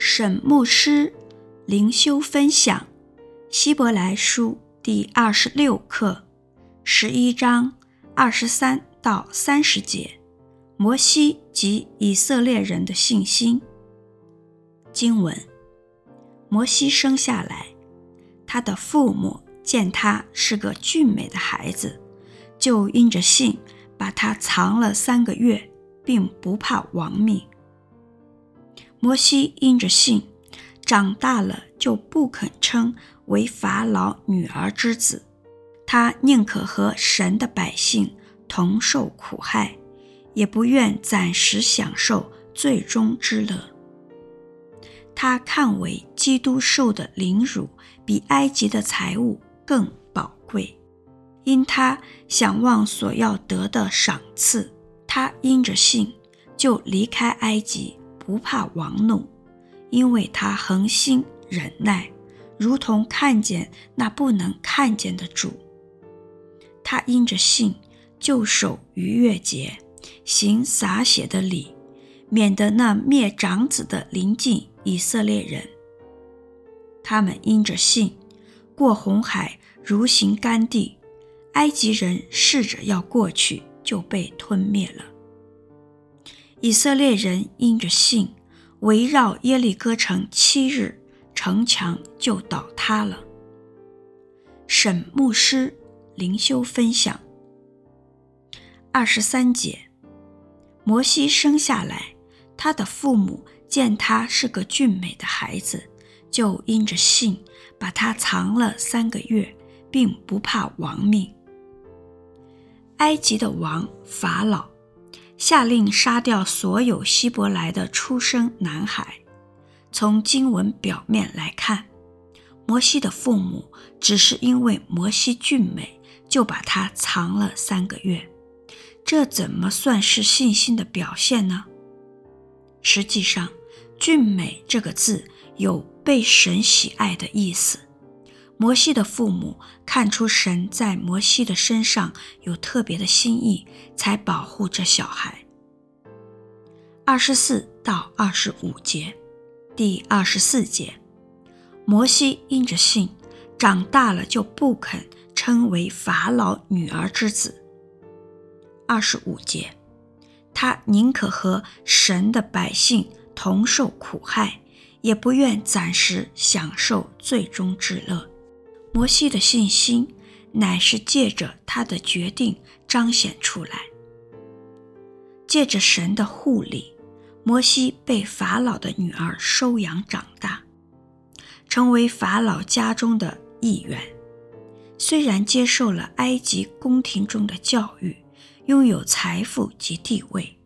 沈牧师灵修分享《希伯来书》第二十六课，十一章二十三到三十节，摩西及以色列人的信心。经文：摩西生下来，他的父母见他是个俊美的孩子，就因着信把他藏了三个月，并不怕亡命。摩西因着信，长大了就不肯称为法老女儿之子，他宁可和神的百姓同受苦害，也不愿暂时享受最终之乐。他看为基督受的凌辱比埃及的财物更宝贵，因他想望所要得的赏赐，他因着信就离开埃及。不怕王怒，因为他恒心忍耐，如同看见那不能看见的主。他因着信，就守逾越节，行洒血的礼，免得那灭长子的临近以色列人。他们因着信，过红海如行干地，埃及人试着要过去，就被吞灭了。以色列人因着信，围绕耶利哥城七日，城墙就倒塌了。沈牧师灵修分享二十三节：摩西生下来，他的父母见他是个俊美的孩子，就因着信把他藏了三个月，并不怕亡命。埃及的王法老。下令杀掉所有希伯来的出生男孩。从经文表面来看，摩西的父母只是因为摩西俊美，就把他藏了三个月。这怎么算是信心的表现呢？实际上，“俊美”这个字有被神喜爱的意思。摩西的父母看出神在摩西的身上有特别的心意，才保护这小孩。二十四到二十五节，第二十四节，摩西因着信，长大了就不肯称为法老女儿之子。二十五节，他宁可和神的百姓同受苦害，也不愿暂时享受最终之乐。摩西的信心乃是借着他的决定彰显出来，借着神的护理，摩西被法老的女儿收养长大，成为法老家中的一员。虽然接受了埃及宫廷中的教育，拥有财富及地位，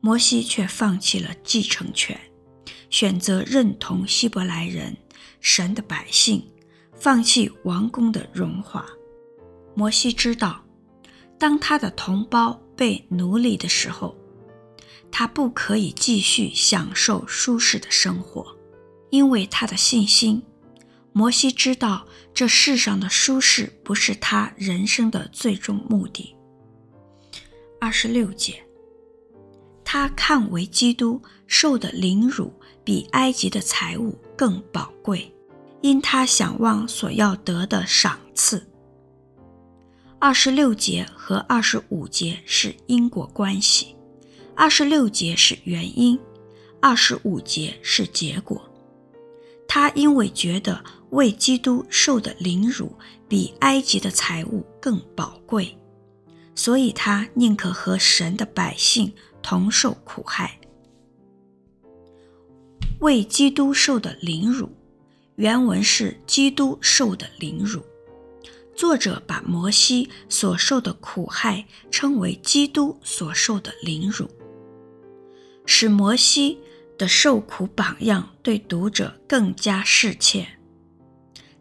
摩西却放弃了继承权，选择认同希伯来人，神的百姓。放弃王宫的荣华，摩西知道，当他的同胞被奴隶的时候，他不可以继续享受舒适的生活，因为他的信心。摩西知道这世上的舒适不是他人生的最终目的。二十六节，他看为基督受的凌辱比埃及的财物更宝贵。因他想望所要得的赏赐。二十六节和二十五节是因果关系，二十六节是原因，二十五节是结果。他因为觉得为基督受的凌辱比埃及的财物更宝贵，所以他宁可和神的百姓同受苦害，为基督受的凌辱。原文是基督受的凌辱，作者把摩西所受的苦害称为基督所受的凌辱，使摩西的受苦榜样对读者更加适切。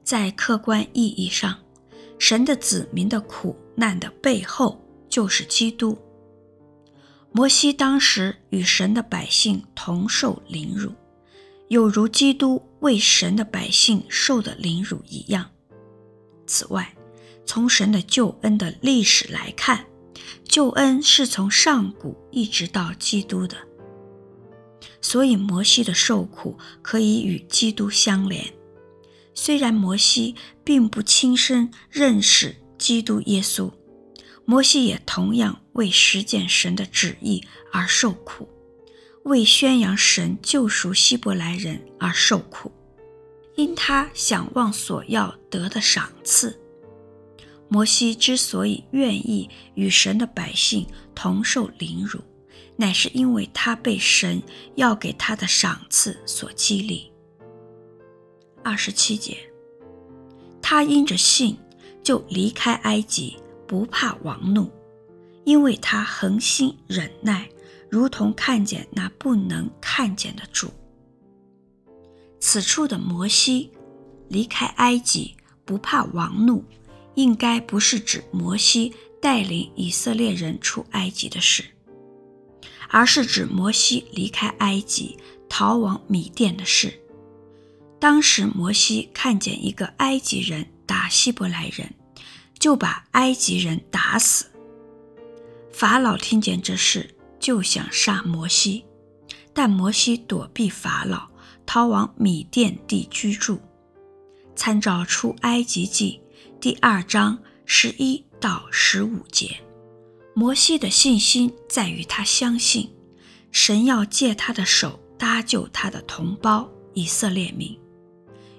在客观意义上，神的子民的苦难的背后就是基督。摩西当时与神的百姓同受凌辱。有如基督为神的百姓受的凌辱一样。此外，从神的救恩的历史来看，救恩是从上古一直到基督的，所以摩西的受苦可以与基督相连。虽然摩西并不亲身认识基督耶稣，摩西也同样为实践神的旨意而受苦，为宣扬神救赎希伯来人而受苦，因他想望所要得的赏赐。摩西之所以愿意与神的百姓同受凌辱，乃是因为他被神要给他的赏赐所激励。二十七节，他因着信就离开埃及，不怕王怒，因为他恒心忍耐，如同看见那不能看见的主。此处的摩西离开埃及，不怕王怒。应该不是指摩西带领以色列人出埃及的事，而是指摩西离开埃及逃往米甸的事。当时摩西看见一个埃及人打希伯来人，就把埃及人打死。法老听见这事，就想杀摩西，但摩西躲避法老，逃往米甸地居住。参照出埃及记。第二章十一到十五节，摩西的信心在于他相信神要借他的手搭救他的同胞以色列民，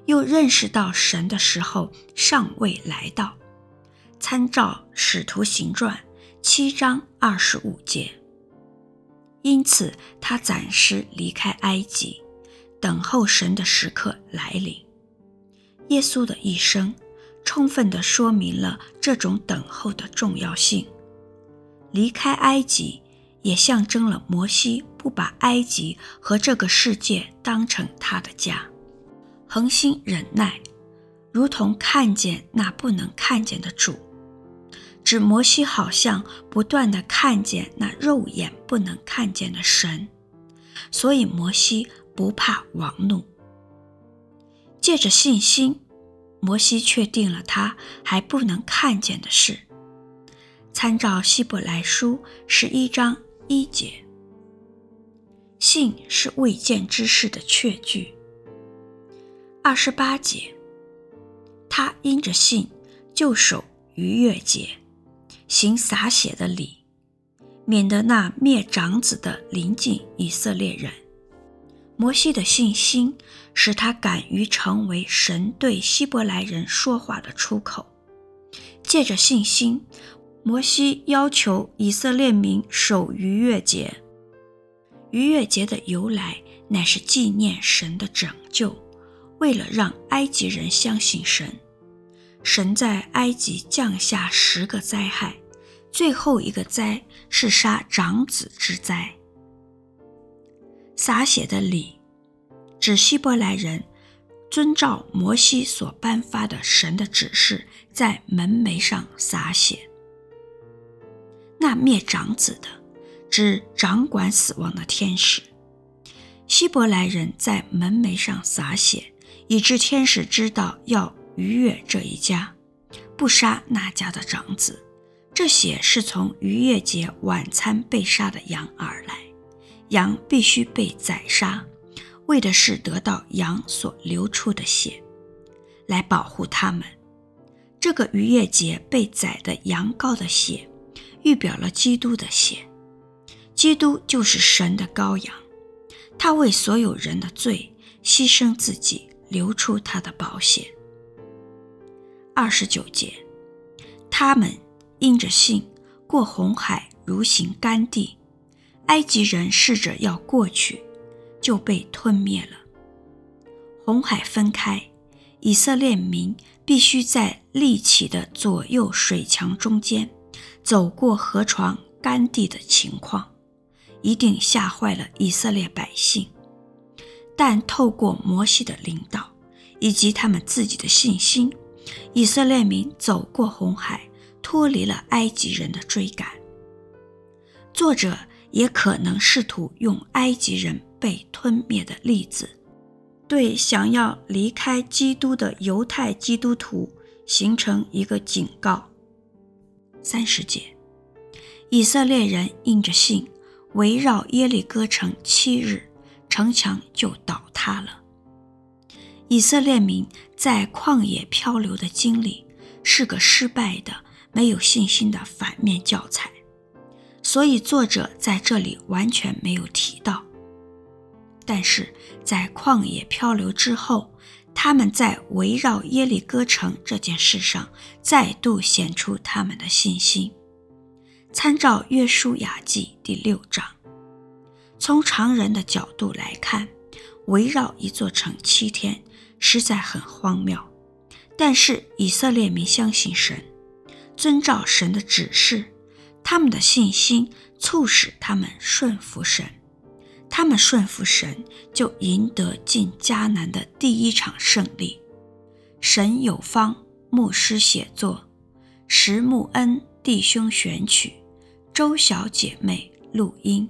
又认识到神的时候尚未来到。参照使徒行传七章二十五节，因此他暂时离开埃及，等候神的时刻来临。耶稣的一生。充分地说明了这种等候的重要性。离开埃及，也象征了摩西不把埃及和这个世界当成他的家，恒心忍耐，如同看见那不能看见的主。指摩西好像不断的看见那肉眼不能看见的神，所以摩西不怕王怒。借着信心。摩西确定了他还不能看见的事。参照希伯来书十一章一节，信是未见之事的确据。二十八节，他因着信就守逾越节，行洒血的礼，免得那灭长子的临近以色列人。摩西的信心使他敢于成为神对希伯来人说话的出口。借着信心，摩西要求以色列民守逾越节。逾越节的由来乃是纪念神的拯救，为了让埃及人相信神，神在埃及降下十个灾害，最后一个灾是杀长子之灾。撒血的礼，指希伯来人遵照摩西所颁发的神的指示，在门楣上洒血。那灭长子的，指掌管死亡的天使。希伯来人在门楣上洒血，以致天使知道要逾越这一家，不杀那家的长子。这血是从逾越节晚餐被杀的羊而来。羊必须被宰杀，为的是得到羊所流出的血，来保护他们。这个逾越节被宰的羊羔的血，预表了基督的血。基督就是神的羔羊，他为所有人的罪牺牲自己，流出他的宝血。二十九节，他们因着信过红海，如行干地。埃及人试着要过去，就被吞灭了。红海分开，以色列民必须在立起的左右水墙中间走过河床干地的情况，一定吓坏了以色列百姓。但透过摩西的领导以及他们自己的信心，以色列民走过红海，脱离了埃及人的追赶。作者。也可能试图用埃及人被吞灭的例子，对想要离开基督的犹太基督徒形成一个警告。三十节，以色列人因着信，围绕耶利哥城七日，城墙就倒塌了。以色列民在旷野漂流的经历是个失败的、没有信心的反面教材，所以作者在这里完全没有提到。但是在旷野漂流之后，他们在围绕耶利哥城这件事上再度显出他们的信心。参照《约书亚记》第六章，从常人的角度来看，围绕一座城七天。实在很荒谬，但是以色列民相信神，遵照神的指示，他们的信心促使他们顺服神，他们顺服神，就赢得进迦南的第一场胜利。神有方牧师写作，石木恩弟兄选曲，周小姐妹录音。